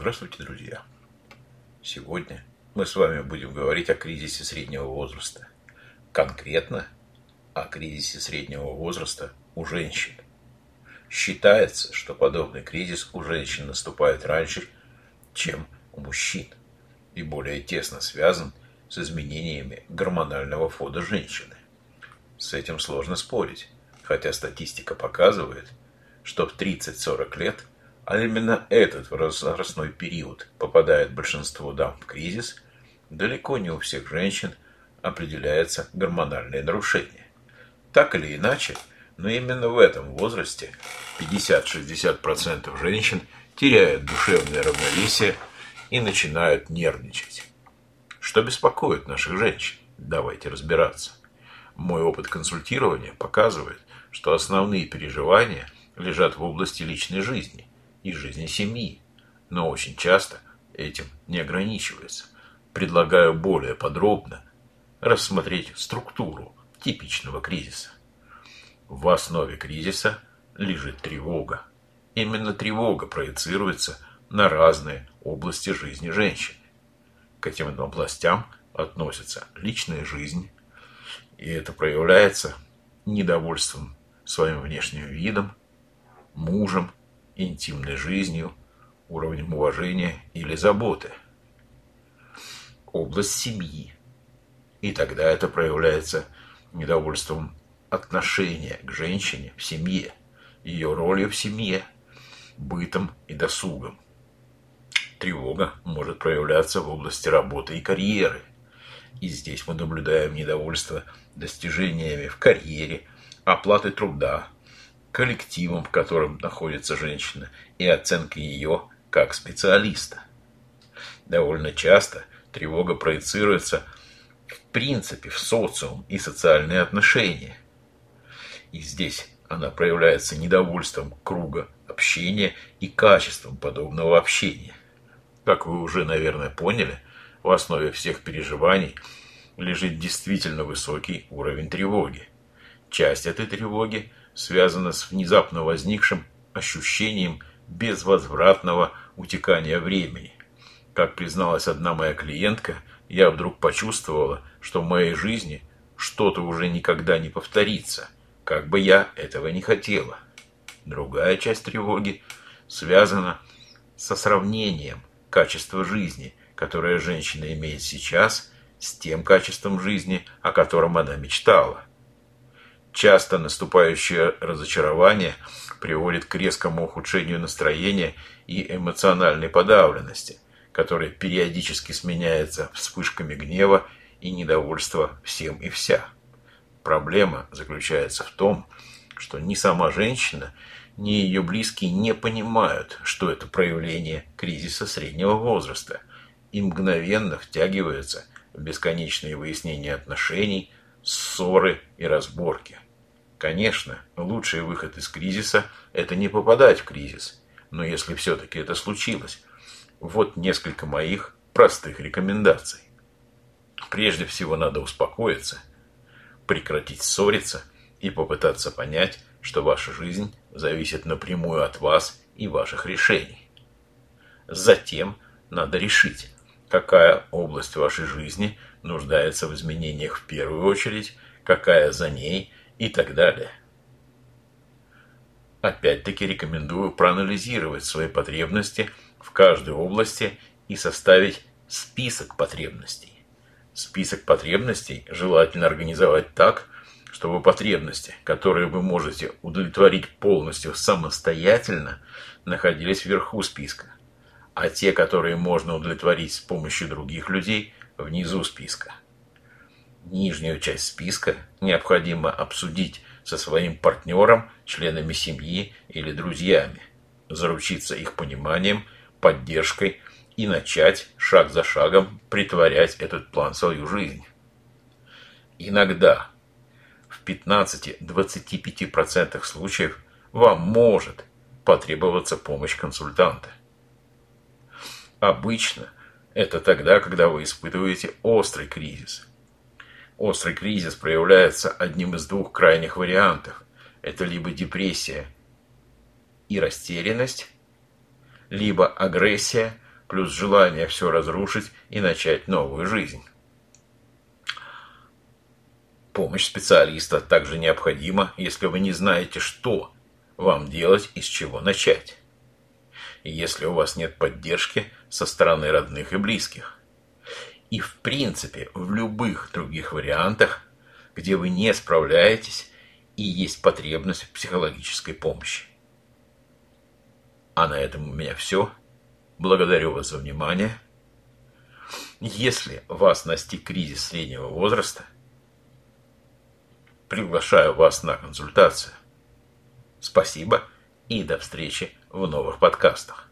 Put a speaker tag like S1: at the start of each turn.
S1: Здравствуйте, друзья! Сегодня мы с вами будем говорить о кризисе среднего возраста. Конкретно о кризисе среднего возраста у женщин. Считается, что подобный кризис у женщин наступает раньше, чем у мужчин, и более тесно связан с изменениями гормонального фона женщины. С этим сложно спорить, хотя статистика показывает, что в 30-40 лет – а именно этот возрастной период попадает большинство дам в кризис, далеко не у всех женщин определяется гормональное нарушение. Так или иначе, но именно в этом возрасте 50-60% женщин теряют душевное равновесие и начинают нервничать. Что беспокоит наших женщин? Давайте разбираться. Мой опыт консультирования показывает, что основные переживания лежат в области личной жизни и жизни семьи, но очень часто этим не ограничивается. Предлагаю более подробно рассмотреть структуру типичного кризиса. В основе кризиса лежит тревога. Именно тревога проецируется на разные области жизни женщины. К этим областям относятся личная жизнь, и это проявляется недовольством своим внешним видом, мужем, интимной жизнью, уровнем уважения или заботы. Область семьи. И тогда это проявляется недовольством отношения к женщине в семье, ее ролью в семье, бытом и досугом. Тревога может проявляться в области работы и карьеры. И здесь мы наблюдаем недовольство достижениями в карьере, оплаты труда, коллективом, в котором находится женщина, и оценкой ее как специалиста. Довольно часто тревога проецируется в принципе в социум и социальные отношения. И здесь она проявляется недовольством круга общения и качеством подобного общения. Как вы уже, наверное, поняли, в основе всех переживаний лежит действительно высокий уровень тревоги. Часть этой тревоги связано с внезапно возникшим ощущением безвозвратного утекания времени. Как призналась одна моя клиентка, я вдруг почувствовала, что в моей жизни что-то уже никогда не повторится, как бы я этого не хотела. Другая часть тревоги связана со сравнением качества жизни, которое женщина имеет сейчас, с тем качеством жизни, о котором она мечтала. Часто наступающее разочарование приводит к резкому ухудшению настроения и эмоциональной подавленности, которая периодически сменяется вспышками гнева и недовольства всем и вся. Проблема заключается в том, что ни сама женщина, ни ее близкие не понимают, что это проявление кризиса среднего возраста и мгновенно втягиваются в бесконечные выяснения отношений, ссоры и разборки. Конечно, лучший выход из кризиса – это не попадать в кризис. Но если все-таки это случилось, вот несколько моих простых рекомендаций. Прежде всего надо успокоиться, прекратить ссориться и попытаться понять, что ваша жизнь зависит напрямую от вас и ваших решений. Затем надо решить, какая область вашей жизни нуждается в изменениях в первую очередь, какая за ней – и так далее. Опять-таки рекомендую проанализировать свои потребности в каждой области и составить список потребностей. Список потребностей желательно организовать так, чтобы потребности, которые вы можете удовлетворить полностью самостоятельно, находились вверху списка, а те, которые можно удовлетворить с помощью других людей, внизу списка. Нижнюю часть списка необходимо обсудить со своим партнером, членами семьи или друзьями, заручиться их пониманием, поддержкой и начать шаг за шагом притворять этот план в свою жизнь. Иногда в 15-25% случаев вам может потребоваться помощь консультанта. Обычно это тогда, когда вы испытываете острый кризис – Острый кризис проявляется одним из двух крайних вариантов. Это либо депрессия и растерянность, либо агрессия, плюс желание все разрушить и начать новую жизнь. Помощь специалиста также необходима, если вы не знаете, что вам делать и с чего начать. И если у вас нет поддержки со стороны родных и близких. И в принципе в любых других вариантах, где вы не справляетесь и есть потребность в психологической помощи. А на этом у меня все. Благодарю вас за внимание. Если вас настиг кризис среднего возраста, приглашаю вас на консультацию. Спасибо и до встречи в новых подкастах.